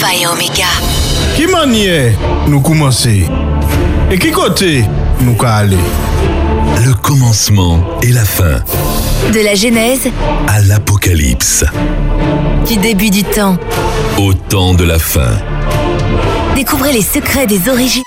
Alpha et Omega. Qui maniait nous commencer Et qui côté nous aller Le commencement et la fin, De la Genèse, à l'Apocalypse, du début du temps. au temps de la fin. Découvrez les secrets des origines.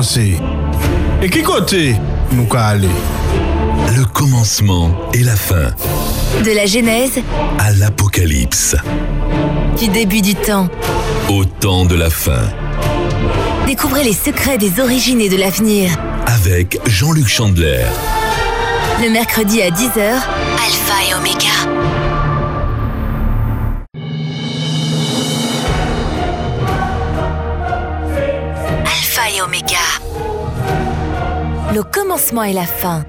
Commencer Et qui côté nous aller Le commencement et la fin, De la Genèse, à l'Apocalypse, du début du temps. au temps de la fin, Découvrez les secrets des origines et de l'avenir. avec Jean-Luc Chandler. Le mercredi à 10h, Alpha et Omega. Le commencement et la fin.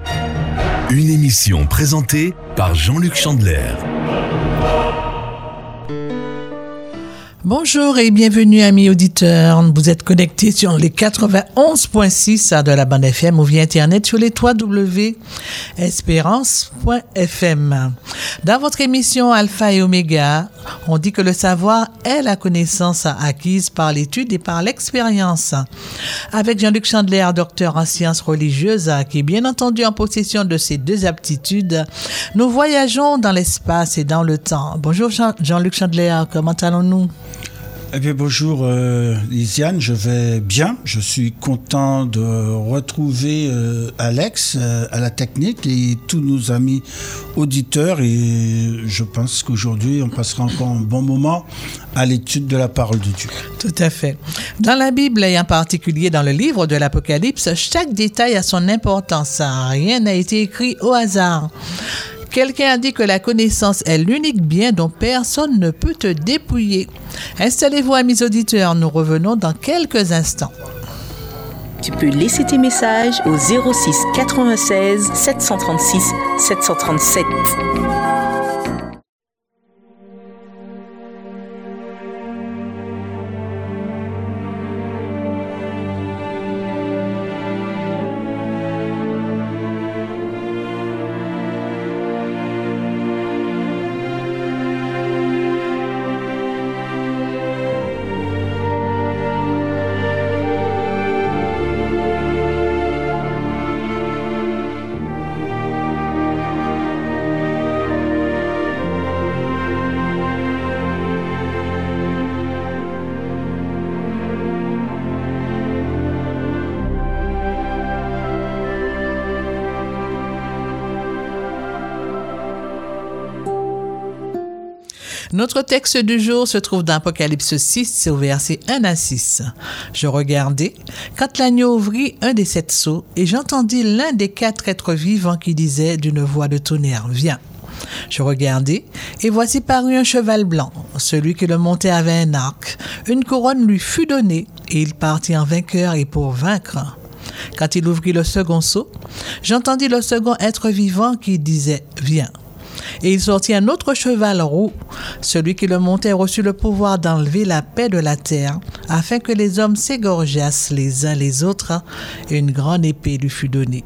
Une émission présentée par Jean-Luc Chandler. Bonjour et bienvenue amis auditeurs. Vous êtes connectés sur les 91.6 de la bande FM ou via Internet sur les www.espérance.fm. Dans votre émission Alpha et Oméga, on dit que le savoir est la connaissance acquise par l'étude et par l'expérience. Avec Jean-Luc Chandler, docteur en sciences religieuses, qui est bien entendu en possession de ces deux aptitudes, nous voyageons dans l'espace et dans le temps. Bonjour Jean- Jean-Luc Chandler, comment allons-nous? Eh bien, bonjour euh, Lisiane, je vais bien. Je suis content de retrouver euh, Alex euh, à la technique et tous nos amis auditeurs. Et je pense qu'aujourd'hui, on passera encore un bon moment à l'étude de la parole de Dieu. Tout à fait. Dans la Bible et en particulier dans le livre de l'Apocalypse, chaque détail a son importance. Rien n'a été écrit au hasard. Quelqu'un a dit que la connaissance est l'unique bien dont personne ne peut te dépouiller. Installez-vous, amis auditeurs, nous revenons dans quelques instants. Tu peux laisser tes messages au 06 96 736 737. Notre texte du jour se trouve dans Apocalypse 6 au verset 1 à 6. Je regardais quand l'agneau ouvrit un des sept sceaux et j'entendis l'un des quatre êtres vivants qui disait d'une voix de tonnerre, Viens. Je regardai, et voici parut un cheval blanc. Celui qui le montait avait un arc. Une couronne lui fut donnée, et il partit en vainqueur et pour vaincre. Quand il ouvrit le second sceau, j'entendis le second être vivant qui disait Viens. Et il sortit un autre cheval roux. Celui qui le montait reçut le pouvoir d'enlever la paix de la terre, afin que les hommes s'égorgeassent les uns les autres, et une grande épée lui fut donnée.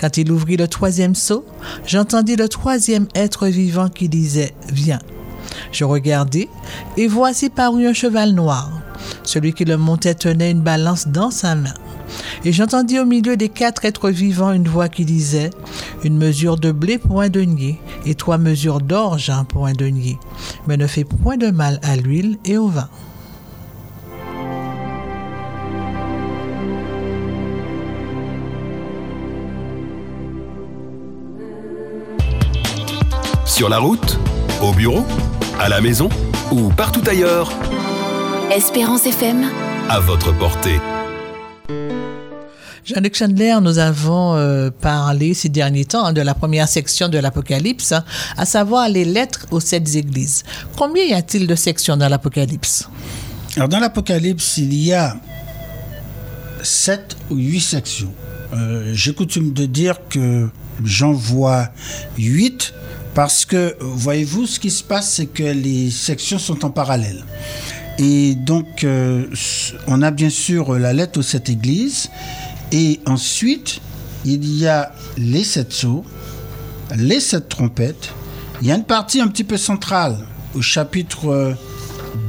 Quand il ouvrit le troisième sceau, j'entendis le troisième être vivant qui disait Viens. Je regardai, et voici parut un cheval noir. Celui qui le montait tenait une balance dans sa main. Et j'entendis au milieu des quatre êtres vivants une voix qui disait Une mesure de blé pour un denier, et trois mesures d'orge pour un denier, mais ne fais point de mal à l'huile et au vin. Sur la route, au bureau, à la maison ou partout ailleurs, Espérance FM. à votre portée. Jean-Luc Chandler, nous avons euh, parlé ces derniers temps hein, de la première section de l'Apocalypse, hein, à savoir les lettres aux sept églises. Combien y a-t-il de sections dans l'Apocalypse? Alors dans l'Apocalypse, il y a sept ou huit sections. Euh, J'ai coutume de dire que j'en vois huit parce que, voyez-vous, ce qui se passe, c'est que les sections sont en parallèle. Et donc, euh, on a bien sûr la lettre aux sept églises. Et ensuite, il y a les sept sceaux, les sept trompettes. Il y a une partie un petit peu centrale au chapitre euh,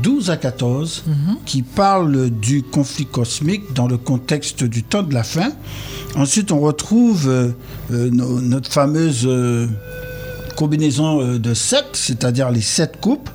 12 à 14 qui parle du conflit cosmique dans le contexte du temps de la fin. Ensuite, on retrouve euh, euh, no- notre fameuse euh, combinaison euh, de sept, c'est-à-dire les sept coupes.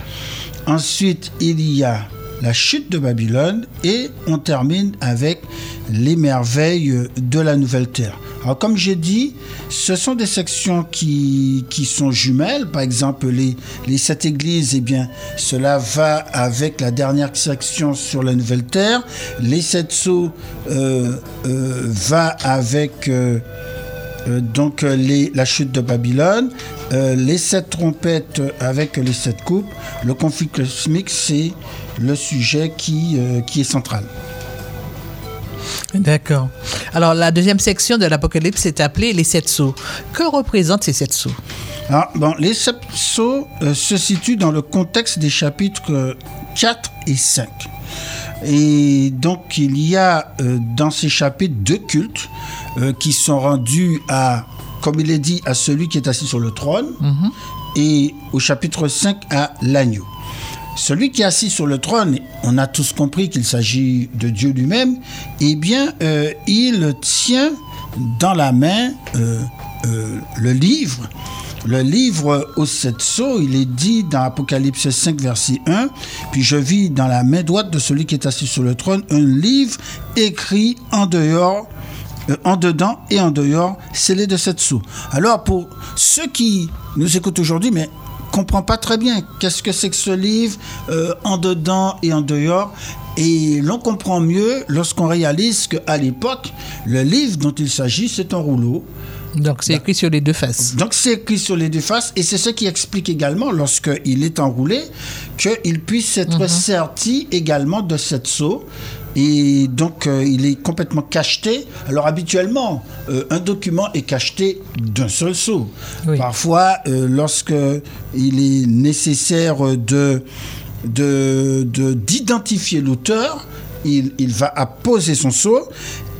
Ensuite, il y a la chute de Babylone et on termine avec les merveilles de la nouvelle terre. Alors comme j'ai dit, ce sont des sections qui, qui sont jumelles. Par exemple, les, sept églises, eh bien, cela va avec la dernière section sur la nouvelle terre. Les sept sceaux euh, euh, va avec... euh, donc la chute de Babylone, les sept trompettes avec les sept coupes, le conflit cosmique, c'est le sujet qui, euh, qui est central. D'accord. Alors, la deuxième section de l'Apocalypse est appelée les sept sceaux. Que représentent ces sept sceaux? Alors, bon, les sept sceaux euh, se situent dans le contexte des chapitres euh, 4 et 5. Et donc, il y a euh, dans ces chapitres deux cultes euh, qui sont rendus à, comme il est dit, à celui qui est assis sur le trône, et au chapitre 5 à l'agneau. Celui qui est assis sur le trône, on a tous compris qu'il s'agit de Dieu lui-même, eh bien, euh, il tient dans la main euh, euh, le livre. Le livre sept sceaux, il est dit dans Apocalypse 5, verset 1, Puis je vis dans la main droite de celui qui est assis sur le trône un livre écrit en dehors en dedans et en dehors, scellé de sept sceaux. Alors, pour ceux qui nous écoutent aujourd'hui, mais comprend pas très bien qu'est-ce que c'est que ce livre euh, en dedans et en dehors? Et l'on comprend mieux lorsqu'on réalise qu'à l'époque, le livre dont il s'agit, c'est un rouleau. Donc, c'est écrit sur les deux faces. Donc c'est écrit sur les deux faces et c'est ce qui explique également lorsqu'il est enroulé qu'il puisse être serti également de cette seau. Et donc euh, il est complètement cacheté. Alors habituellement, euh, un document est cacheté d'un seul seau. Oui. Parfois, euh, lorsque il est nécessaire de de- de- d'identifier l'auteur, il, il va apposer son sceau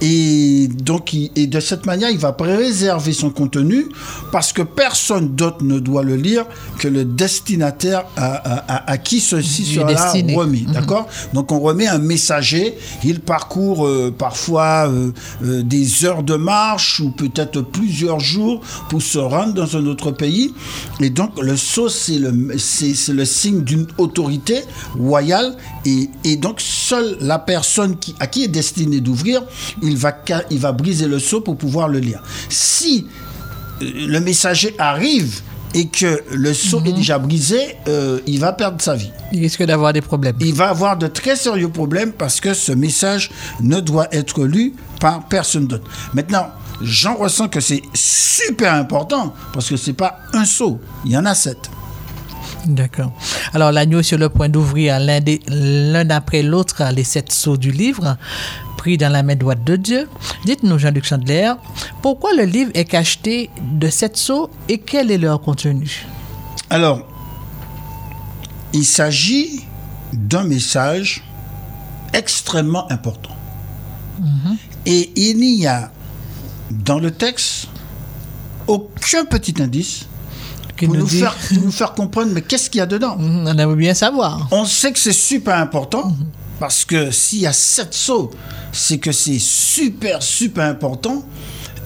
et donc il- et de cette manière il va préserver son contenu parce que personne d'autre ne doit le lire que le destinataire à, à- à- à qui ceci Du sera destiné. remis. Mhm. D'accord? Donc on remet un messager, il parcourt euh, parfois euh, euh, des heures de marche ou peut-être plusieurs jours pour se rendre dans un autre pays. Et donc le sceau, c'est le, c'est, c'est le signe d'une autorité royale. Et, et donc seule la personne qui, à qui est destiné d'ouvrir, il va, ca- il va briser le sceau pour pouvoir le lire. Si euh, le messager arrive et que le seau est déjà brisé, euh, il va perdre sa vie. Il risque d'avoir des problèmes. Il va avoir de très sérieux problèmes parce que ce message ne doit être lu par personne d'autre. Maintenant, j'en ressens que c'est super important parce que c'est pas un seau, il y en a sept. D'accord. Alors, l'agneau est sur le point d'ouvrir l'un après l'autre les sept sceaux du livre, pris dans la main droite de Dieu. Dites-nous, Jean-Luc Chandler, pourquoi le livre est cacheté de sept sceaux et quel est leur contenu? Alors, il s'agit d'un message extrêmement important. Et il n'y a dans le texte aucun petit indice pour nous faire, pour nous faire comprendre mais qu'est-ce qu'il y a dedans? Mhm, On aimerait bien savoir. On sait que c'est super important parce que s'il y a sept sauts, c'est que c'est super, super important.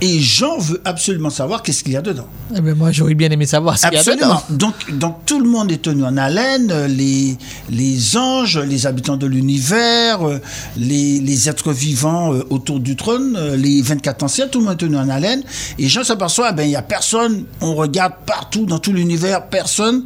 Et Jean veut absolument savoir qu'est-ce qu'il y a dedans. Eh bien, moi, j'aurais bien aimé savoir ce qu'il y a Absolument. dedans. Donc, donc tout le monde est tenu en haleine, euh, les, les anges, les habitants de l'univers, euh, les, les êtres vivants euh, autour du trône, les 24 anciens, tout le monde est tenu en haleine. Et Jean s'aperçoit, ben il n'y a personne, on regarde partout dans tout l'univers, personne,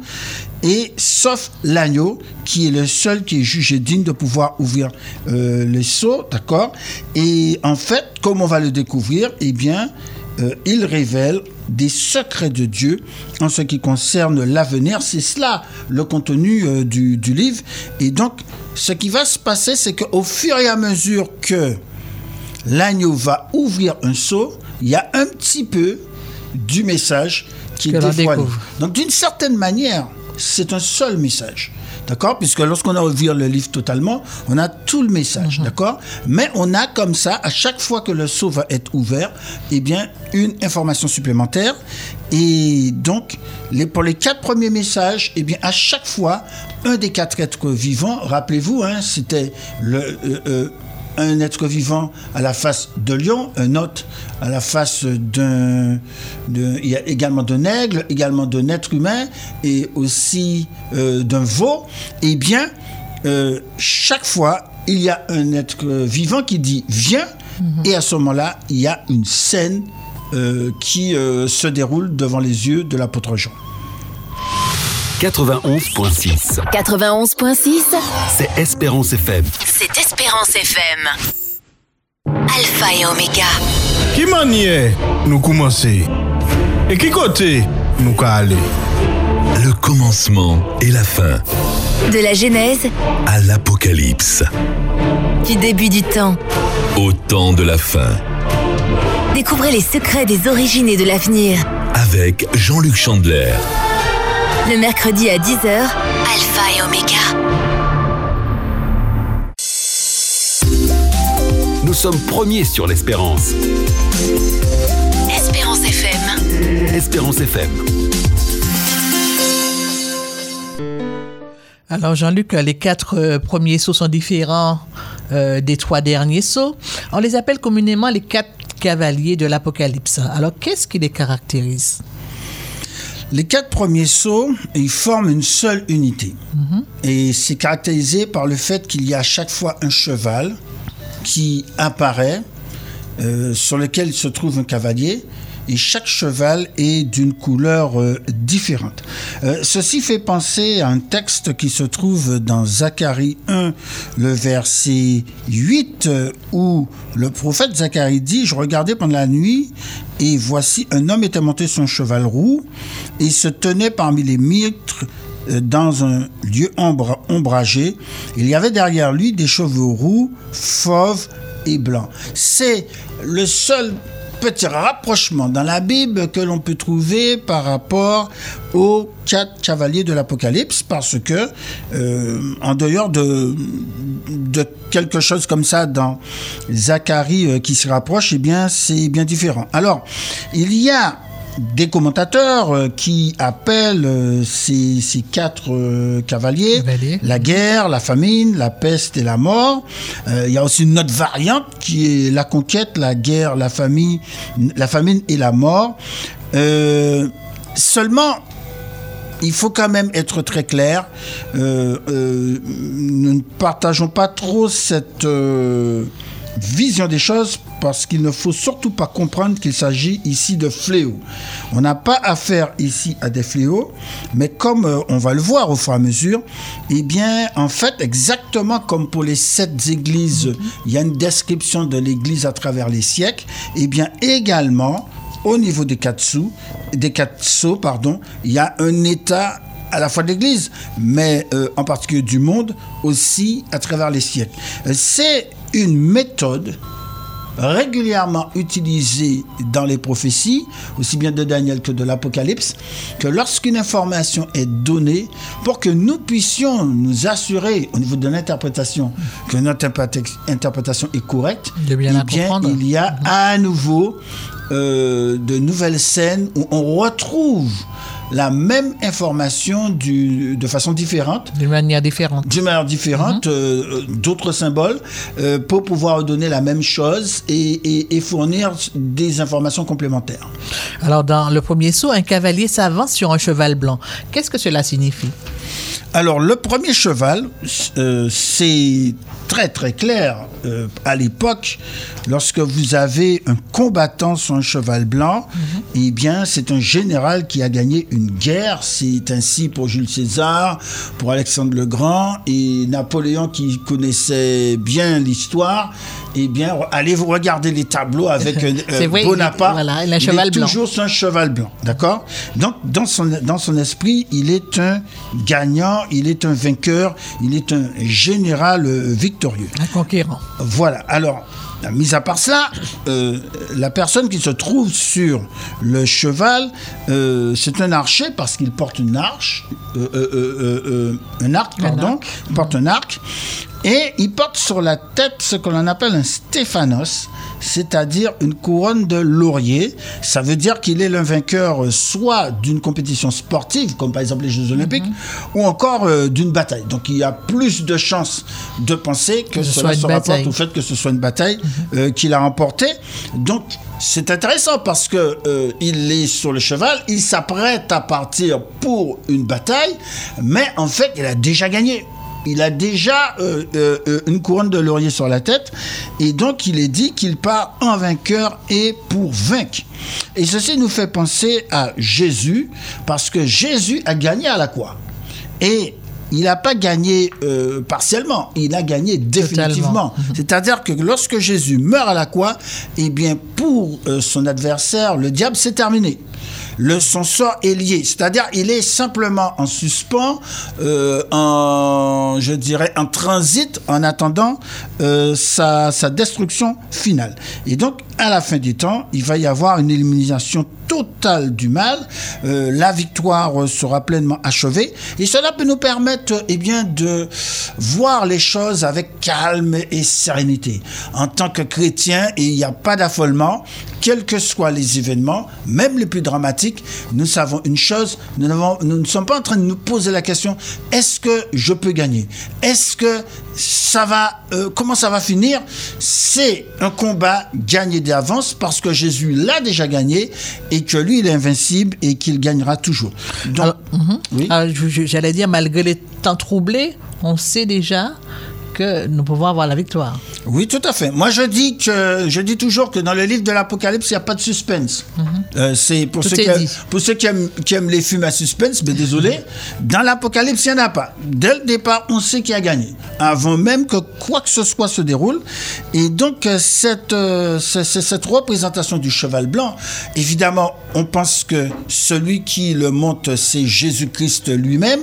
et sauf l'agneau, qui est le seul qui est jugé digne de pouvoir ouvrir euh, les seaux, d'accord? Et en fait, comme on va le découvrir, eh bien, euh, il révèle des secrets de Dieu en ce qui concerne l'avenir. C'est cela le contenu euh, du, du livre. Et donc, ce qui va se passer, c'est qu'au fur et à mesure que l'agneau va ouvrir un seau, il y a un petit peu du message qui est dévoilé. Donc, d'une certaine manière, c'est un seul message. D'accord? Puisque lorsqu'on a ouvert le livre totalement, on a tout le message. D'accord? Mais on a comme ça, à chaque fois que le seau va être ouvert, eh bien, une information supplémentaire. Et donc, les, pour les quatre premiers messages, eh bien, à chaque fois, un des quatre êtres vivants, rappelez-vous, hein, c'était le. euh, euh, un être vivant à la face de lion, un autre à la face d'un, il y a également d'un aigle, également d'un être humain et aussi euh, d'un veau. Eh bien, euh, chaque fois, il y a un être vivant qui dit viens, et à ce moment-là, il y a une scène euh, qui euh, se déroule devant les yeux de l'apôtre Jean. 91.6. 91.6, C'est Espérance FM. C'est Espérance FM. Alpha et Oméga. Qui manière nous commencer Et qui côté nous ka aller Le commencement et la fin De la Genèse, à l'Apocalypse. du début du temps. Au temps de la fin. Découvrez les secrets des origines et de l'avenir. Avec Jean-Luc Chandler. Le mercredi à 10h, Alpha et Oméga. Sommes premiers sur l'Espérance. Espérance FM. Espérance FM. Alors, Jean-Luc, les quatre euh, premiers sauts sont différents euh, des trois derniers sauts. On les appelle communément les quatre cavaliers de l'Apocalypse. Alors, qu'est-ce qui les caractérise? Les quatre premiers sauts, ils forment une seule unité. Et c'est caractérisé par le fait qu'il y a à chaque fois un cheval qui apparaît, euh, sur lequel se trouve un cavalier, et chaque cheval est d'une couleur euh, différente. Euh, ceci fait penser à un texte qui se trouve dans Zacharie 1, le verset 8, euh, où le prophète Zacharie dit, je regardais pendant la nuit, et voici un homme était monté sur un cheval roux, et se tenait parmi les mitres dans un lieu ombra- ombragé. Il y avait derrière lui des cheveux roux, fauves et blancs. C'est le seul petit rapprochement dans la Bible que l'on peut trouver par rapport aux quatre cavaliers de l'Apocalypse, parce que euh, en dehors de, quelque chose comme ça dans Zacharie euh, qui se rapproche, eh c'est bien différent. Alors, il y a des commentateurs euh, qui appellent euh, ces, ces quatre euh, cavaliers la guerre, la famine, la peste et la mort. Il y a aussi une autre variante qui est la conquête, la guerre, la famine, la famine et la mort. Seulement, il faut quand même être très clair. Euh, euh, nous ne partageons pas trop cette, euh, vision des choses parce qu'il ne faut surtout pas comprendre qu'il s'agit ici de fléaux. On n'a pas affaire ici à des fléaux, mais comme euh, on va le voir au fur et à mesure, eh bien, en fait, exactement comme pour les sept églises, il y a une description de l'église à travers les siècles, eh bien, également, au niveau des quatre sous, des quatre pardon, il y a un état à la fois de l'Église, mais euh, en particulier du monde aussi à travers les siècles. Euh, C'est une méthode régulièrement utilisée dans les prophéties, aussi bien de Daniel que de l'Apocalypse, que lorsqu'une information est donnée, pour que nous puissions nous assurer au niveau de l'interprétation que notre interpréta- interprétation est correcte, De bien la eh bien, il y a à nouveau euh, de nouvelles scènes où on retrouve la même information du, de façon différente D'une manière différente. d'une manière différente, euh, euh, d'autres symboles, euh, pour pouvoir donner la même chose et, et- et fournir des informations complémentaires. Alors, dans le premier saut, un cavalier s'avance sur un cheval blanc. Qu'est-ce que cela signifie? Alors, le premier cheval, euh, c'est très très clair euh, à l'époque, lorsque vous avez un combattant sur un cheval blanc, eh bien, c'est un général qui a gagné une guerre. C'est ainsi pour Jules César, pour Alexandre le Grand et Napoléon qui connaissait bien l'histoire. Eh bien, allez vous regarder les tableaux avec euh, vrai, Bonaparte. voilà, il cheval est blanc. toujours sur un cheval blanc, d'accord? Donc, dans son, dans son esprit, il est un gagnant, il est un vainqueur, il est un général euh, victorieux. Un conquérant. Voilà. Alors, mis à part cela, euh, la personne qui se trouve sur le cheval, euh, c'est un archer parce qu'il porte une arche, euh, un arc, Un pardon. arc. Porte un arc. Et il porte sur la tête ce que l'on appelle un stéphanos, c'est-à-dire une couronne de laurier. Ça veut dire qu'il est le vainqueur euh, soit d'une compétition sportive, comme par exemple les Jeux Olympiques, ou encore euh, d'une bataille. Donc il y a plus de chances de penser que, Que ce cela soit une se rapporte bataille. au fait que ce soit une bataille euh, qu'il a remportée. Donc c'est intéressant parce que euh, il est sur le cheval, il s'apprête à partir pour une bataille, mais en fait il a déjà gagné. Il a déjà euh, euh, euh, une couronne de laurier sur la tête et donc il est dit qu'il part en vainqueur et pour vaincre. Et ceci nous fait penser à Jésus parce que Jésus a gagné à la croix. Et il n'a pas gagné euh, partiellement, il a gagné définitivement. C'est-à-dire que lorsque Jésus meurt à la croix, eh bien, pour euh, son adversaire, le diable, c'est terminé. Le, son sort est lié, c'est-à-dire il est simplement en suspens, euh, en, je dirais, en transit, en attendant euh, sa, sa destruction finale. Et donc, à la fin des temps, il va y avoir une élimination totale du mal. Euh, la victoire sera pleinement achevée. Et cela peut nous permettre eh bien, de voir les choses avec calme et sérénité. En tant que chrétien, il n'y a pas d'affolement. Quels que soient les événements, même les plus dramatiques, nous savons une chose, nous, ne sommes pas en train de nous poser la question, est-ce que je peux gagner? Est-ce que ça va, euh, comment ça va finir? C'est un combat gagné d'avance parce que Jésus l'a déjà gagné et que lui, il est invincible et qu'il gagnera toujours. Donc, mhm. oui. Je- je- j'allais dire, malgré les temps troublés, on sait déjà que nous pouvons avoir la victoire. Oui, tout à fait. Moi, je dis que je dis toujours que dans le livre de l'Apocalypse, il n'y a pas de suspense. Euh, c'est pour ceux, qui, dit. pour ceux qui aiment, qui aiment les films à suspense, mais désolé, dans l'Apocalypse, il n'y en a pas. Dès le départ, on sait qui a gagné, avant même que quoi que ce soit se déroule. Et donc, euh, cette, euh, c'est cette représentation du cheval blanc, évidemment, on pense que celui qui le monte, c'est Jésus-Christ lui-même,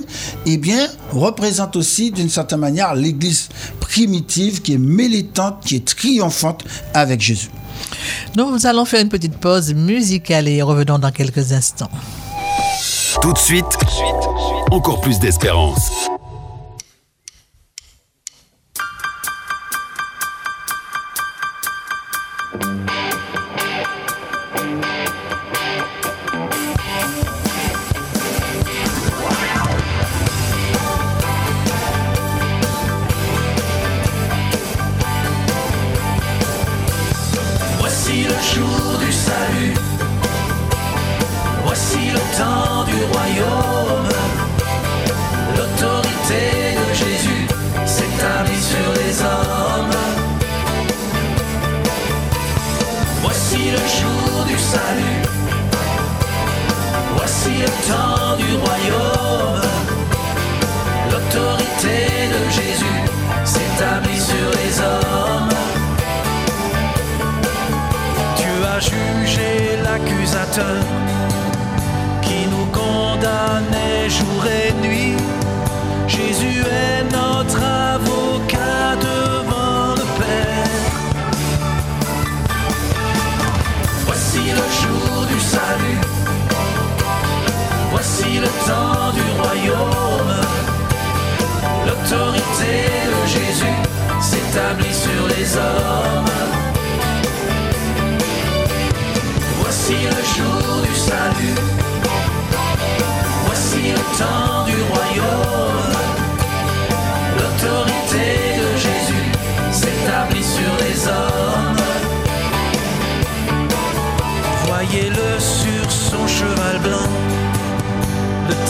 eh bien, représente aussi, d'une certaine manière, l'Église primitive qui est militante, qui est triomphante avec Jésus. Nous allons faire une petite pause musicale et revenons dans quelques instants. Tout de suite, encore plus d'espérance.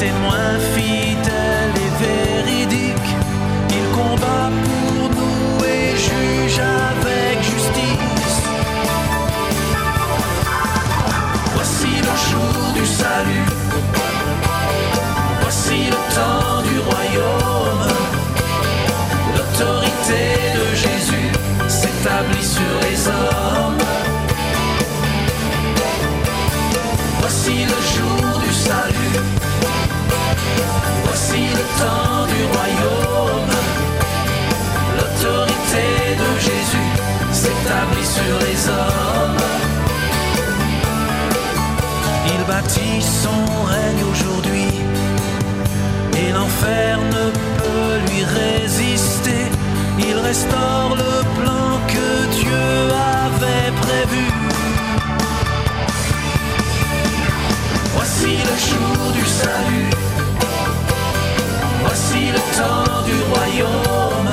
Le témoin fidèle et véridique. Il combat pour nous et juge avec justice. Voici le jour du salut. Voici le temps du royaume. L'autorité de Jésus s'établit sur les hommes. Le temps du royaume. L'autorité de Jésus s'établit sur les hommes. Il bâtit son règne aujourd'hui et l'enfer ne peut lui résister. Il restaure le plan que Dieu avait prévu. Voici le jour du salut. Le temps du royaume.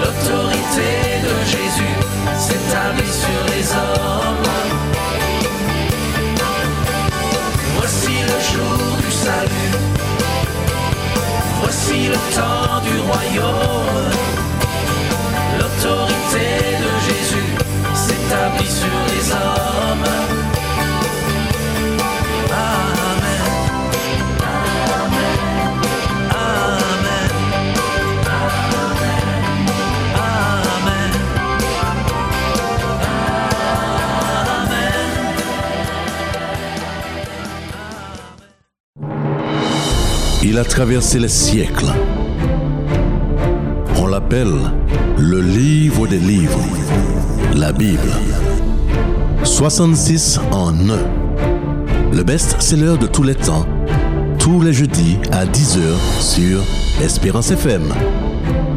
L'autorité de Jésus s'établit sur les hommes. Voici le jour du salut. Voici le temps du royaume. L'autorité de Jésus s'établit sur les hommes. Il a traversé les siècles. On l'appelle le livre des livres, la Bible. 66 en un. Le best-seller de tous les temps, tous les jeudis à 10h sur Espérance FM.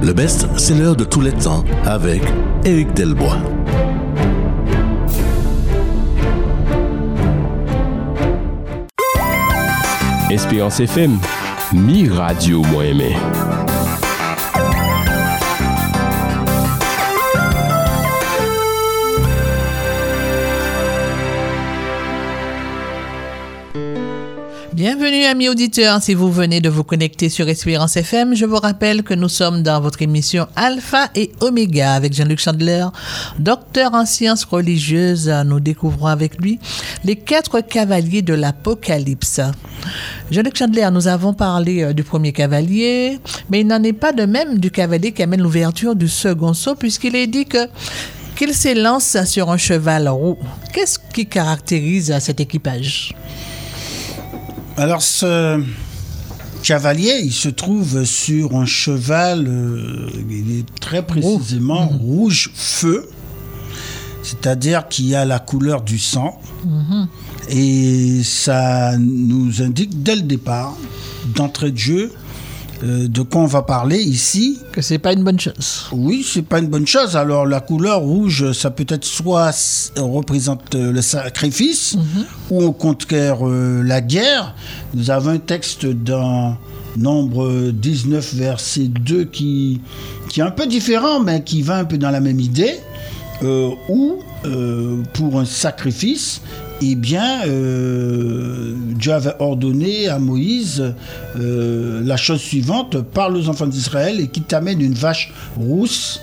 Le best-seller de tous les temps avec Éric Delbois. Espérance FM, mi radio moi aimé. Bienvenue amis auditeurs, si vous venez de vous connecter sur Espérance FM, je vous rappelle que nous sommes dans votre émission Alpha et Oméga avec Jean-Luc Chandler, docteur en sciences religieuses. Nous découvrons avec lui les quatre cavaliers de l'Apocalypse. Jean-Luc Chandler, nous avons parlé euh, du premier cavalier, mais il n'en est pas de même du cavalier qui amène l'ouverture du second saut puisqu'il est dit que qu'il s'élance sur un cheval roux. Qu'est-ce qui caractérise cet équipage? Alors, ce cavalier, il se trouve sur un cheval, euh, il est très précisément rouge feu, c'est-à-dire qu'il a la couleur du sang. Et ça nous indique dès le départ, d'entrée de jeu, euh, de quoi on va parler ici. Que c'est pas une bonne chose. Oui, c'est pas une bonne chose. Alors la couleur rouge, ça peut être soit s- représente euh, le sacrifice, ou au contraire euh, la guerre. Nous avons un texte dans Nombre 19, verset 2, qui, qui est un peu différent, mais qui va un peu dans la même idée, euh, où euh, pour un sacrifice, eh bien, euh, Dieu avait ordonné à Moïse euh, la chose suivante parle aux enfants d'Israël et qu'ils t'amènent une vache rousse,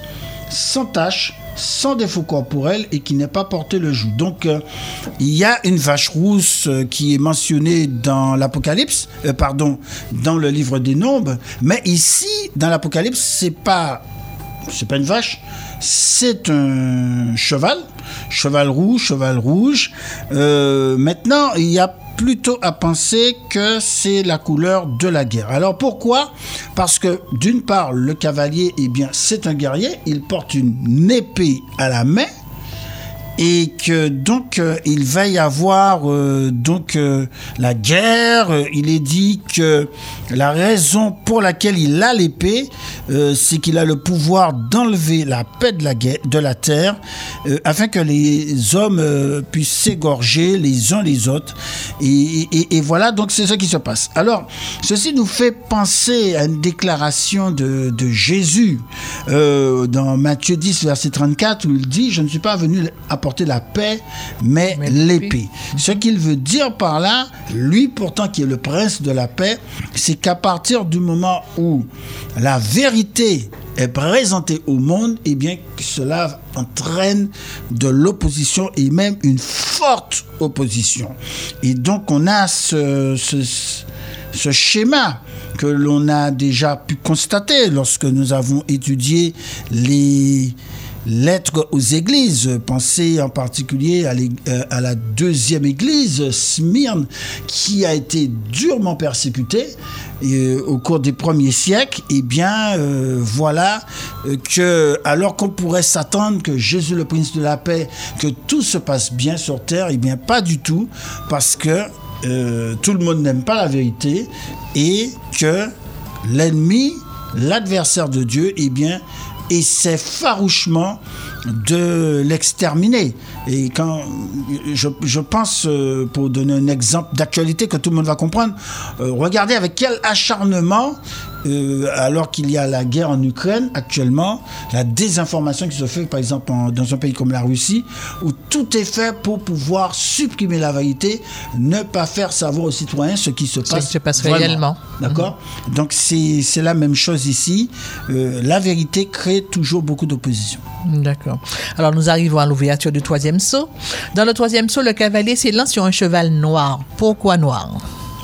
sans tache, sans défaut corporel et qui n'est pas porté le joug. Donc, il y a une vache rousse qui est mentionnée dans l'Apocalypse, pardon, dans le livre des Nombres, mais ici, dans l'Apocalypse, c'est pas, c'est pas une vache, c'est un cheval, cheval rouge, cheval rouge. Euh, maintenant, il y a plutôt à penser que c'est la couleur de la guerre. Alors pourquoi? Parce que d'une part, le cavalier, eh bien, c'est un guerrier, il porte une épée à la main et que donc euh, il va y avoir euh, donc euh, la guerre. Il est dit que la raison pour laquelle il a l'épée, c'est qu'il a le pouvoir d'enlever la paix de la, guerre, de la terre, afin que les hommes puissent s'égorger les uns les autres. Et, voilà, donc c'est ce qui se passe. Alors, ceci nous fait penser à une déclaration de, de Jésus dans Matthieu 10, verset 34, où il dit, je ne suis pas venu apporter la paix, mais, Mais l'épée. Ce qu'il veut dire par là, lui pourtant qui est le prince de la paix, c'est qu'à partir du moment où la vérité est présentée au monde, eh bien cela entraîne de l'opposition et même une forte opposition. Et donc on a ce, ce- ce schéma que l'on a déjà pu constater lorsque nous avons étudié les lettres aux églises. Pensez en particulier euh, à la deuxième église, Smyrne, qui a été durement persécutée euh, au cours des premiers siècles. Eh bien, euh, voilà que, alors qu'on pourrait s'attendre que Jésus, le prince de la paix, que tout se passe bien sur terre, eh bien, pas du tout, parce que tout le monde n'aime pas la vérité et que l'ennemi, l'adversaire de Dieu, eh bien, essaie farouchement de l'exterminer. Et quand je, je pense, euh, pour donner un exemple d'actualité que tout le monde va comprendre, euh, regardez avec quel acharnement, euh, alors qu'il y a la guerre en Ukraine actuellement, la désinformation qui se fait par exemple en- dans un pays comme la Russie, où tout est fait pour pouvoir supprimer la vérité, ne pas faire savoir aux citoyens ce qui se qui passe, se passe vraiment. réellement. D'accord Donc c'est c'est la même chose ici. Euh, la vérité crée toujours beaucoup d'opposition. D'accord. Alors nous arrivons à l'ouverture du troisième saut. Dans le troisième saut, le cavalier s'élance sur un cheval noir. Pourquoi noir?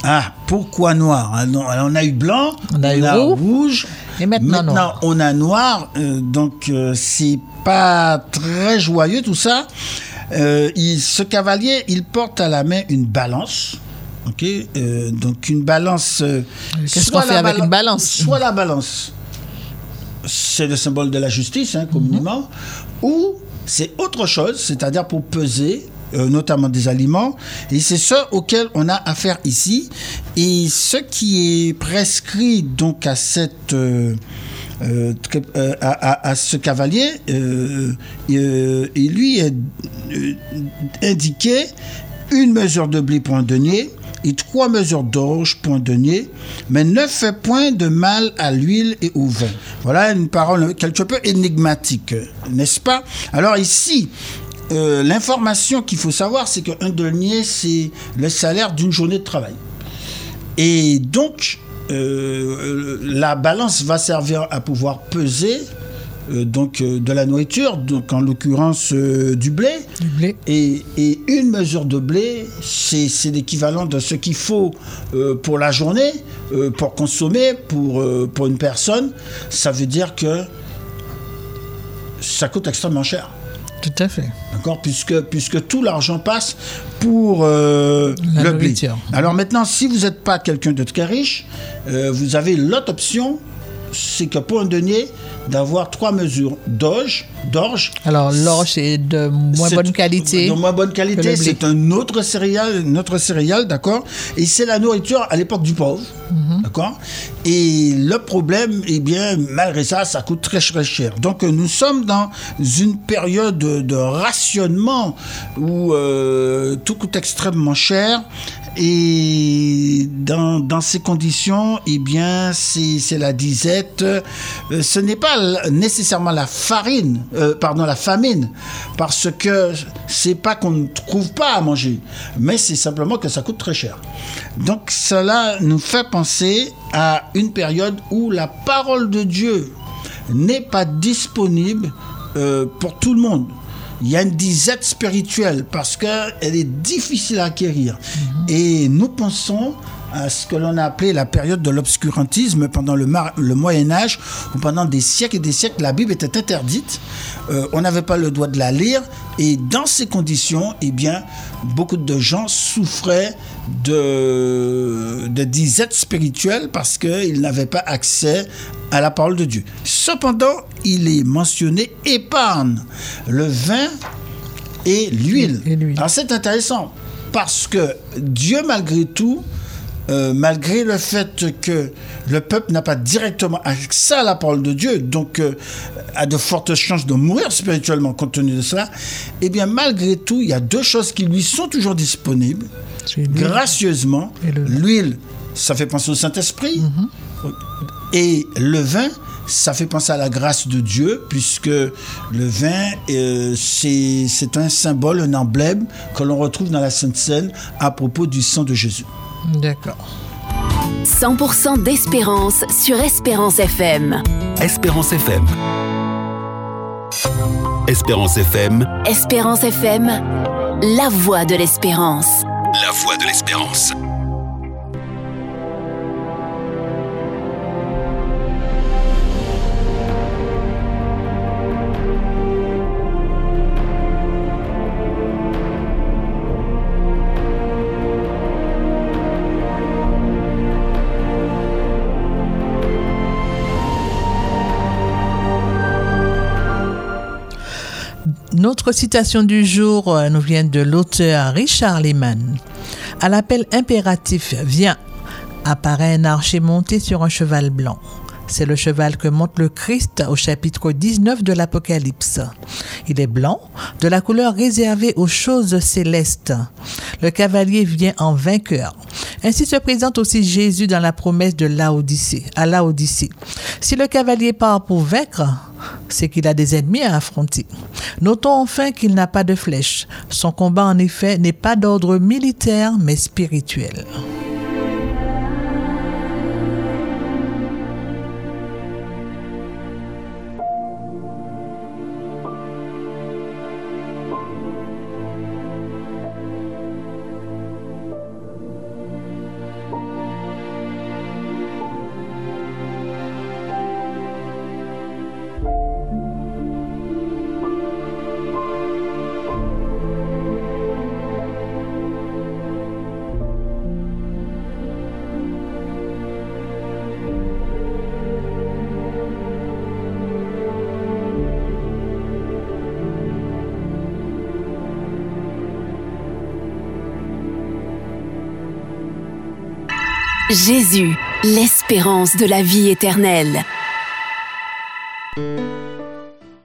Ah, pourquoi noir non, alors, On a eu blanc, On a eu rouge, Et maintenant noir. on a noir. euh, donc euh, c'est pas très joyeux tout ça. Euh, il- ce cavalier, il porte à la main une balance. Ok, euh, donc une balance. Qu'est-ce qu'on fait avec une balance? Soit la balance, c'est le symbole de la justice, hein, communément, ou c'est autre chose, c'est-à-dire pour peser. Euh, notamment des aliments, et c'est ce auquel on a affaire ici. Et ce qui est prescrit donc à cette euh, euh, à, à- ce cavalier, il lui est indiqué une mesure de blé pour un denier et trois mesures d'orge pour un denier, mais ne fait point de mal à l'huile et au vin. Voilà une parole quelque peu énigmatique, n'est-ce pas? Alors ici, euh, l'information qu'il faut savoir, c'est qu'un denier, c'est le salaire d'une journée de travail. Et donc, euh, la balance va servir à pouvoir peser euh, donc euh, de la nourriture, donc en l'occurrence euh, du blé. Du blé. Et, et une mesure de blé, c'est l'équivalent de ce qu'il faut pour la journée, pour consommer, pour, pour une personne. Ça veut dire que ça coûte extrêmement cher. Tout à fait. D'accord puisque, puisque tout l'argent passe pour euh, le blé. Alors maintenant, si vous n'êtes pas quelqu'un de très riche, euh, vous avez l'autre option, c'est que pour un denier, d'avoir trois mesures d'orge, d'orge. Alors l'orge est de moins bonne qualité. De moins bonne qualité, c'est un autre céréale, une autre céréale, d'accord Et c'est la nourriture à l'époque du pauvre, Mhm. d'accord Et le problème, eh bien, malgré ça, ça coûte très très cher. Donc nous sommes dans une période de, de rationnement où euh, tout coûte extrêmement cher. Et dans, ces conditions, eh bien, c'est la disette. Euh, ce n'est pas nécessairement euh, la famine, parce que c'est pas qu'on ne trouve pas à manger, mais c'est simplement que ça coûte très cher. Donc cela nous fait penser à une période où la parole de Dieu n'est pas disponible euh, pour tout le monde. Il y a une disette spirituelle parce qu'elle est difficile à acquérir. Et nous pensons à ce que l'on a appelé la période de l'obscurantisme pendant le, Moyen Âge, où pendant des siècles et des siècles, la Bible était interdite. Euh, on n'avait pas le droit de la lire. Et dans ces conditions, eh bien, beaucoup de gens souffraient de, de disette spirituelle parce qu'ils n'avaient pas accès à la parole de Dieu. Cependant, il est mentionné épargne, le vin et l'huile. Alors c'est intéressant parce que Dieu, malgré tout, euh, malgré le fait que le peuple n'a pas directement accès à la parole de Dieu, donc euh, a de fortes chances de mourir spirituellement compte tenu de cela, eh bien malgré tout, il y a deux choses qui lui sont toujours disponibles, gracieusement. L'huile, ça fait penser au Saint-Esprit, et le vin, ça fait penser à la grâce de Dieu, puisque le vin, euh, c'est c'est un symbole, un emblème que l'on retrouve dans la Sainte Seine à propos du sang de Jésus. D'accord. 100% d'espérance sur Espérance FM. Espérance FM. Espérance FM, Espérance FM, la voix de l'espérance. la voix de l'espérance. Notre citation du jour euh, nous vient de l'auteur Richard Lehman. À l'appel impératif Viens, apparaît un archer monté sur un cheval blanc. C'est le cheval que monte le Christ au chapitre 19 de l'Apocalypse. Il est blanc, de la couleur réservée aux choses célestes. Le cavalier vient en vainqueur. Ainsi se présente aussi Jésus dans la promesse de Laodicée, à. Si le cavalier part pour vaincre, c'est qu'il a des ennemis à affronter. Notons enfin qu'il n'a pas de flèche. Son combat, en effet, n'est pas d'ordre militaire, mais spirituel. Jésus, l'espérance de la vie éternelle.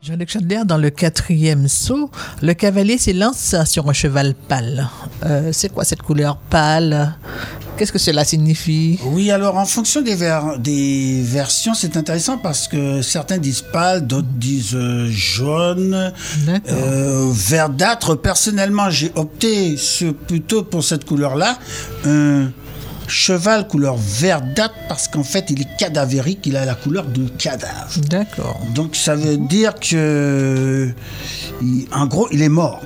Jean-Luc Chandler, dans le quatrième saut, le cavalier s'élance sur un cheval pâle. Euh, c'est quoi cette couleur pâle? Qu'est-ce que cela signifie? Oui, alors en fonction des, ver- des versions, c'est intéressant parce que certains disent pâle, d'autres disent euh, jaune, euh, verdâtre. Personnellement, j'ai opté plutôt pour cette couleur-là. Un cheval couleur verdâtre parce qu'en fait, il est cadavérique, il a la couleur de cadavre. D'accord. Donc ça veut dire que, il- en gros, il est mort.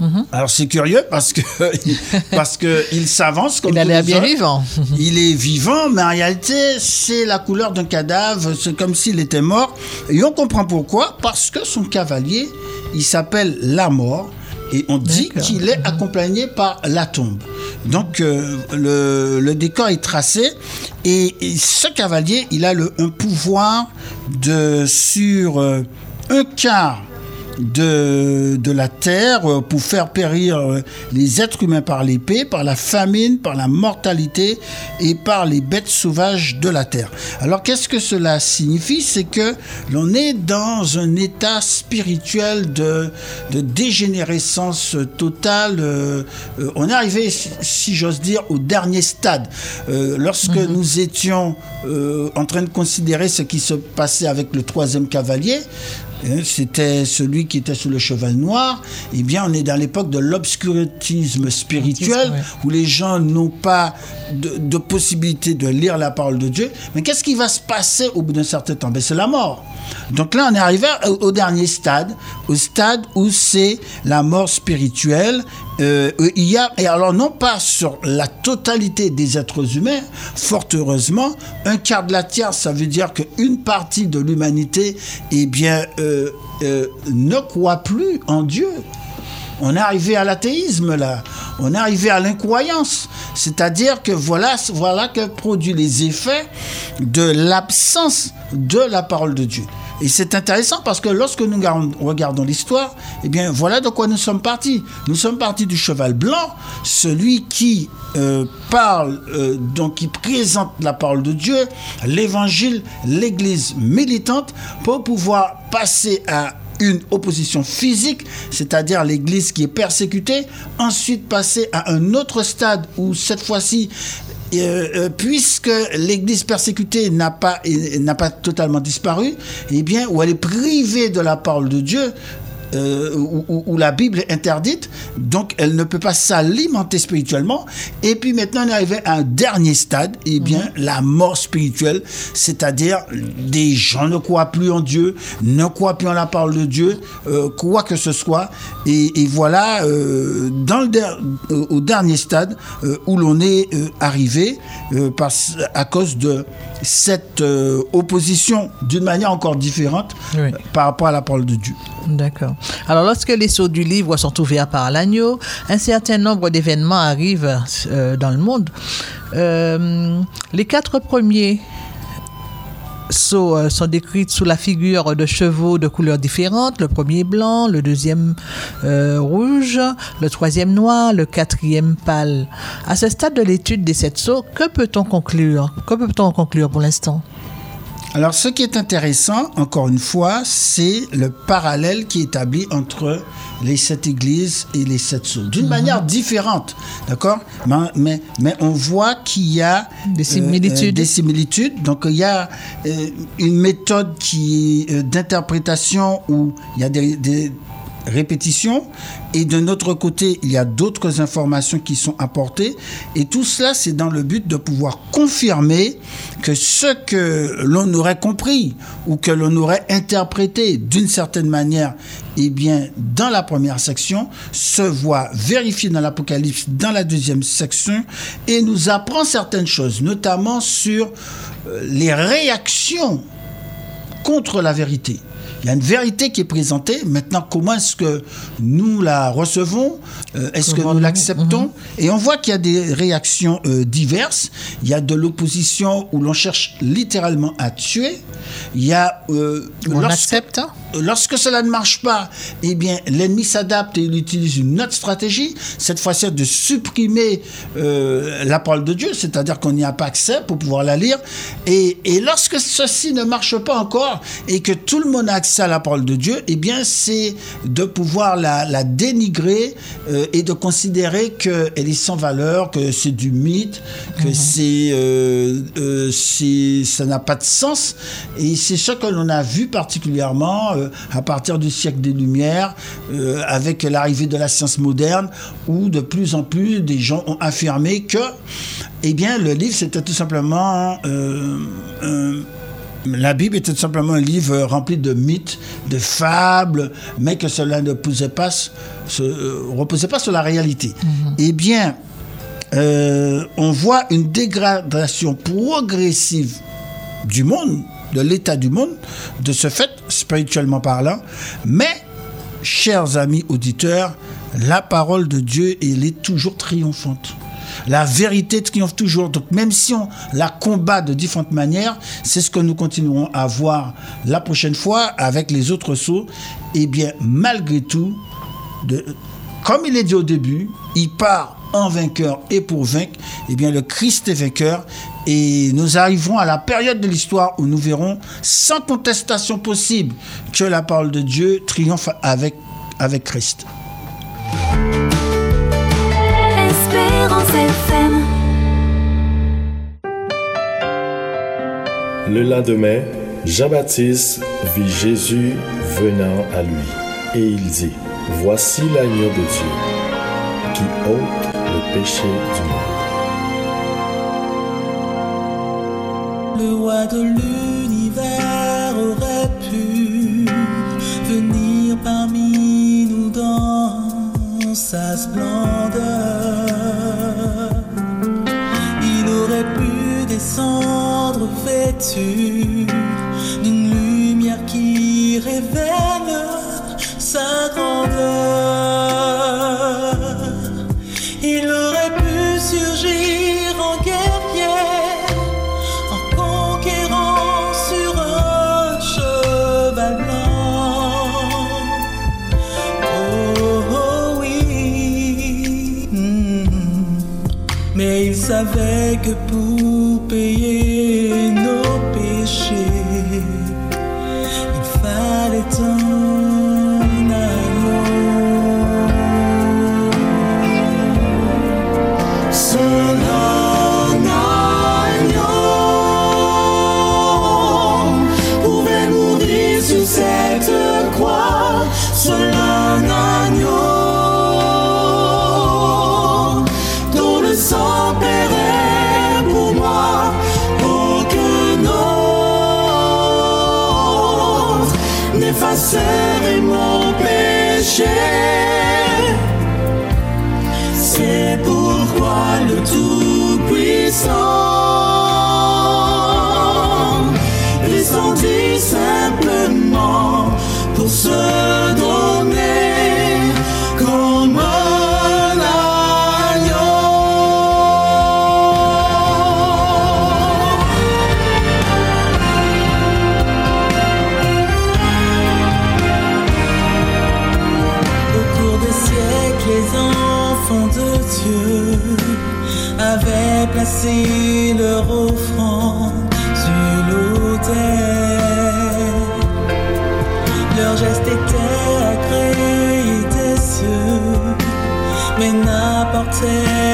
Mhm. Alors c'est curieux parce que parce que il s'avance comme Il a l'air bien vivant. Il est vivant, mais en réalité c'est la couleur d'un cadavre. C'est comme s'il était mort. Et on comprend pourquoi parce que son cavalier, il s'appelle la mort. Et on dit qu'il est accompagné par la tombe. Donc euh, le, le décor est tracé et, et ce cavalier, il a le, un pouvoir de sur euh, un quart de, de la terre euh, pour faire périr euh, les êtres humains par l'épée, par la famine, par la mortalité et par les bêtes sauvages de la terre. Alors qu'est-ce que cela signifie? C'est que l'on est dans un état spirituel de, de dégénérescence totale. euh, on est arrivé, si, j'ose dire, au dernier stade. Euh, lorsque nous étions euh, en train de considérer ce qui se passait avec le troisième cavalier, c'était celui qui était sous le cheval noir. Eh bien, on est dans l'époque de l'obscurantisme spirituel, où les gens n'ont pas de, de possibilité de lire la parole de Dieu. Mais qu'est-ce qui va se passer au bout d'un certain temps? Ben, C'est la mort. Donc là, on est arrivé au, au dernier stade, au stade où c'est la mort spirituelle. Euh, il y a, et alors non pas sur la totalité des êtres humains, fort heureusement, un quart de la terre, ça veut dire qu'une partie de l'humanité, eh bien, euh, euh, ne croit plus en Dieu. On est arrivé à l'athéisme là, on est arrivé à l'incroyance. C'est-à-dire que voilà, voilà que produit les effets de l'absence de la parole de Dieu. Et c'est intéressant parce que lorsque nous regardons- l'histoire, eh bien voilà de quoi nous sommes partis. Nous sommes partis du cheval blanc, celui qui euh, parle, euh, donc qui présente la parole de Dieu, l'évangile, l'église militante, pour pouvoir passer à une opposition physique, c'est-à-dire l'Église qui est persécutée, ensuite passer à un autre stade où cette fois-ci, euh, euh, puisque l'Église persécutée n'a pas, euh, n'a pas totalement disparu, eh bien, où elle est privée de la parole de Dieu, euh, où, où- où la Bible est interdite, donc elle ne peut pas s'alimenter spirituellement. Et puis maintenant, on est arrivé à un dernier stade, et bien la mort spirituelle, c'est-à-dire des gens ne croient plus en Dieu, ne croient plus en la parole de Dieu, euh, quoi que ce soit. Et, et voilà, euh, dans le der- euh, au dernier stade où l'on est arrivé parce- à cause de cette opposition d'une manière encore différente Oui. par rapport à la parole de Dieu. D'accord. Alors, lorsque les sceaux du livre sont ouverts par l'agneau, un certain nombre d'événements arrivent euh, dans le monde. Euh, les quatre premiers euh, sont décrits sous la figure de chevaux de couleurs différentes. Le premier blanc, le deuxième rouge, le troisième noir, le quatrième pâle. À ce stade de l'étude des sept sceaux, que peut-on conclure? Que peut-on conclure pour l'instant? Alors, ce qui est intéressant, encore une fois, c'est le parallèle qui est établi entre les sept églises et les sept sceaux. D'une manière différente, d'accord? Mais, mais, mais on voit qu'il y a Des similitudes. des similitudes. Donc, il y a euh, une méthode qui euh, d'interprétation où il y a des, des répétitions et de notre côté il y a d'autres informations qui sont apportées. Et tout cela c'est dans le but de pouvoir confirmer que ce que l'on aurait compris ou que l'on aurait interprété d'une certaine manière eh bien dans la première section se voit vérifié dans l'Apocalypse dans la deuxième section. Et nous apprend certaines choses notamment sur euh, les réactions contre la vérité. Il y a une vérité qui est présentée. Maintenant, comment est-ce que nous la recevons Euh, Est-ce que nous l'acceptons Et on voit qu'il y a des réactions euh, diverses. Il y a de l'opposition où l'on cherche littéralement à tuer. Il y a... euh, On lorsque- accepte Lorsque cela ne marche pas, eh bien, l'ennemi s'adapte et il utilise une autre stratégie. Cette fois-ci, de supprimer la parole de Dieu, c'est-à-dire qu'on n'y a pas accès pour pouvoir la lire. Et, et lorsque ceci ne marche pas encore et que tout le monde a accès à la parole de Dieu, eh bien, c'est de pouvoir la, la dénigrer euh, et de considérer qu'elle est sans valeur, que c'est du mythe, que c'est, euh, euh, c'est, ça n'a pas de sens. Et c'est ce que l'on a vu particulièrement à partir du siècle des Lumières, avec l'arrivée de la science moderne, où de plus en plus des gens ont affirmé que, eh bien, le livre c'était tout simplement un- la Bible était tout simplement un livre rempli de mythes, de fables, mais que cela ne posait pas, se, euh, reposait pas sur la réalité. Eh bien, euh, on voit une dégradation progressive du monde, de l'état du monde, de ce fait, spirituellement parlant. Mais, chers amis auditeurs, la parole de Dieu, elle est toujours triomphante. La vérité triomphe toujours. Donc même si on la combat de différentes manières, c'est ce que nous continuerons à voir la prochaine fois avec les autres sauts. Eh bien, malgré tout, comme il est dit au début, il part en vainqueur et pour vaincre. Eh bien, le Christ est vainqueur. Et nous arriverons à la période de l'histoire où nous verrons sans contestation possible que la parole de Dieu triomphe avec, avec Christ. Le lendemain, Jean-Baptiste vit Jésus venant à lui, et il dit, Voici l'agneau de Dieu, qui ôte le péché du monde. Le roi de l'univers aurait pu venir parmi nous dans sa splendeur. Il aurait pu descendre d'une lumière qui révèle sa grandeur. Il aurait pu surgir en guerrier, en conquérant sur un cheval blanc. Oh, oh oui. Mm. Mais il savait que pour payer n'effacerait mon péché. C'est pourquoi le Tout-Puissant descendit simplement pour se placé leur offrande sur l'autel. Leur geste était agréé des cieux, mais n'apportait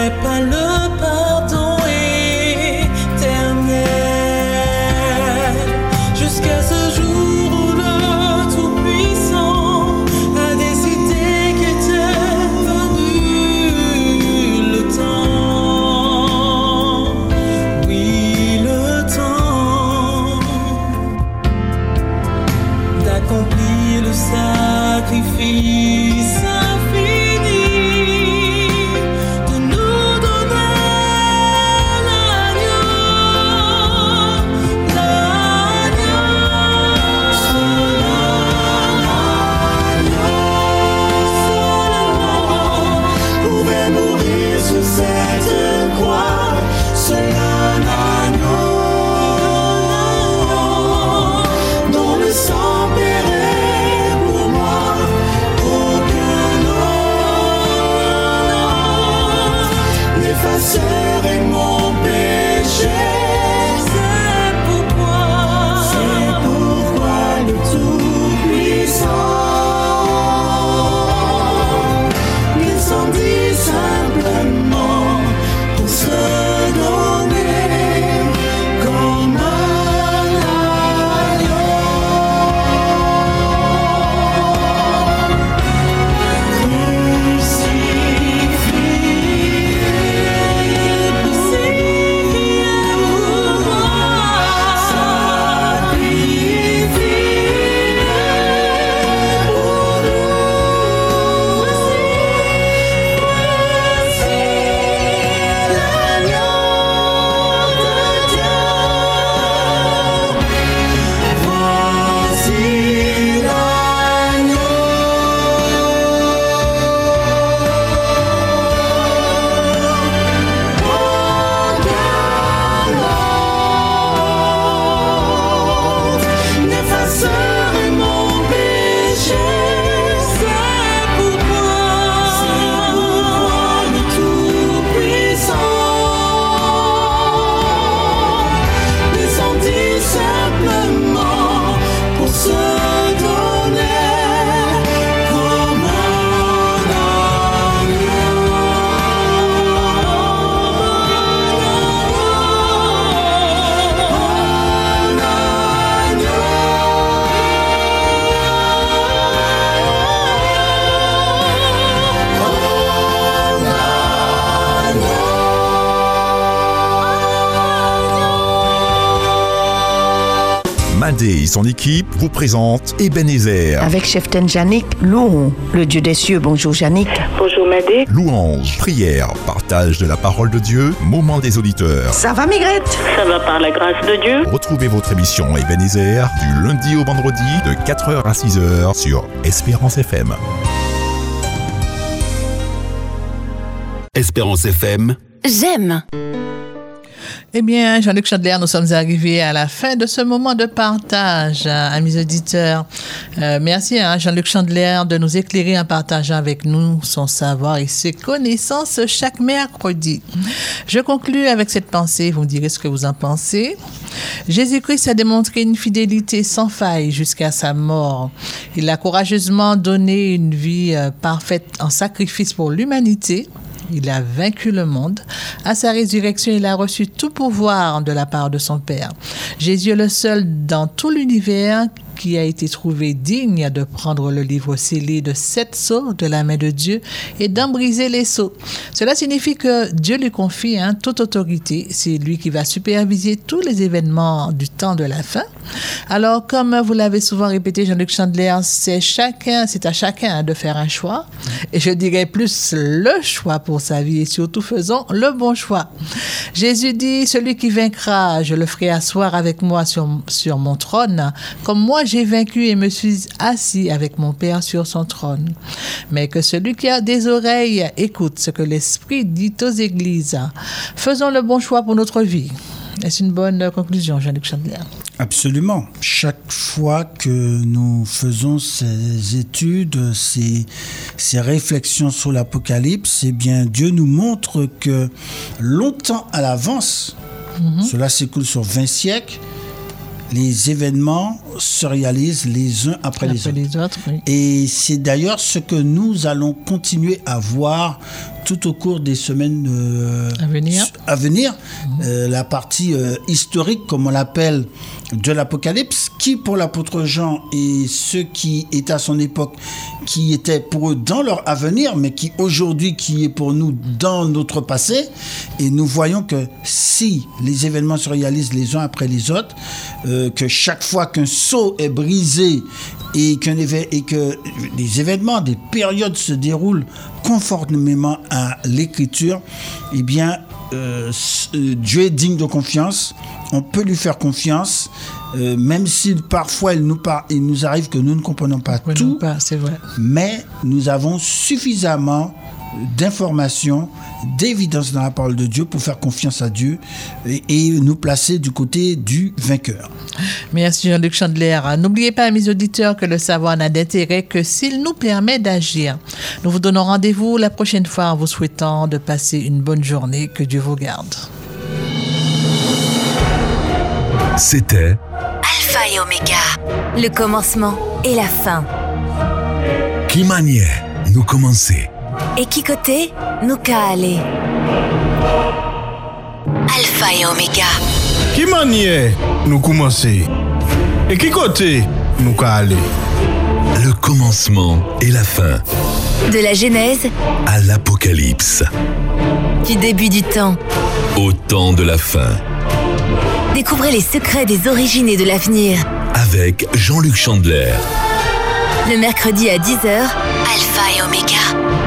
Et son équipe vous présentent Ebenezer. Avec chef Janik, louons le Dieu des cieux. Bonjour Janik. Bonjour Madé. Louange, prière, partage de la parole de Dieu, moment des auditeurs. Ça va Migrette? Ça va par la grâce de Dieu. Retrouvez votre émission Ebenezer du lundi au vendredi de 4h à 6h sur Espérance FM. Espérance FM. J'aime. Eh bien, Jean-Luc Chandler, nous sommes arrivés à la fin de ce moment de partage, hein, amis auditeurs. Euh, merci à Jean-Luc Chandler de nous éclairer en partageant avec nous son savoir et ses connaissances chaque mercredi. Je conclus avec cette pensée, vous me direz ce que vous en pensez. Jésus-Christ a démontré une fidélité sans faille jusqu'à sa mort. Il a courageusement donné une vie euh, parfaite en sacrifice pour l'humanité. Il a vaincu le monde. À sa résurrection, il a reçu tout pouvoir de la part de son Père. Jésus est le seul dans tout l'univers qui a été trouvé digne de prendre le livre scellé de sept sceaux de la main de Dieu et d'en briser les sceaux. Cela signifie que Dieu lui confie hein, toute autorité. C'est lui qui va superviser tous les événements du temps de la fin. Alors, comme vous l'avez souvent répété, Jean-Luc Chandler, c'est chacun, c'est à chacun de faire un choix. Et je dirais plus le choix pour sa vie et surtout faisons le bon choix. Jésus dit, celui qui vaincra, je le ferai asseoir avec moi sur, sur mon trône, comme moi j'ai vaincu et me suis assis avec mon Père sur son trône. Mais que celui qui a des oreilles écoute ce que l'Esprit dit aux églises. Faisons le bon choix pour notre vie. Est-ce une bonne conclusion, Jean-Luc Chandler? Absolument. Chaque fois que nous faisons ces études, ces, ces réflexions sur l'Apocalypse, eh bien, Dieu nous montre que longtemps à l'avance, cela s'écoule sur 20 siècles, les événements se réalisent les uns après, les autres. les autres, oui. Et c'est d'ailleurs ce que nous allons continuer à voir tout au cours des semaines euh, À venir. à venir. Euh, la partie euh, historique, comme on l'appelle, de l'Apocalypse, qui pour l'apôtre Jean et ceux qui étaient à son époque, qui étaient pour eux dans leur avenir, mais qui aujourd'hui, qui est pour nous dans notre passé. Et nous voyons que si les événements se réalisent les uns après les autres, que chaque fois qu'un sceau est brisé et, qu'un éve- et que des événements, des périodes se déroulent conformément à l'écriture, eh bien, euh, euh, Dieu est digne de confiance. On peut lui faire confiance, euh, même si parfois il nous, par- il nous arrive que nous ne comprenons pas tout, Pas, c'est vrai. mais nous avons suffisamment d'informations, d'évidence dans la parole de Dieu pour faire confiance à Dieu et, et nous placer du côté du vainqueur. Merci Jean-Luc Chandler. N'oubliez pas, mes auditeurs, que le savoir n'a d'intérêt que s'il nous permet d'agir. Nous vous donnons rendez-vous la prochaine fois en vous souhaitant de passer une bonne journée. Que Dieu vous garde. C'était Alpha et Oméga. Le commencement et la fin. Qui maniait nous commencer. Et qui côté nous qu'a aller. Alpha et Oméga. Qui maniait nous commencer? Et qui côté nous qu'a aller? Le commencement et la fin. De la Genèse À l'Apocalypse. du début du temps. Au temps de la fin. Découvrez les secrets des origines et de l'avenir. Avec Jean-Luc Chandler. Le mercredi à 10h, Alpha et Oméga.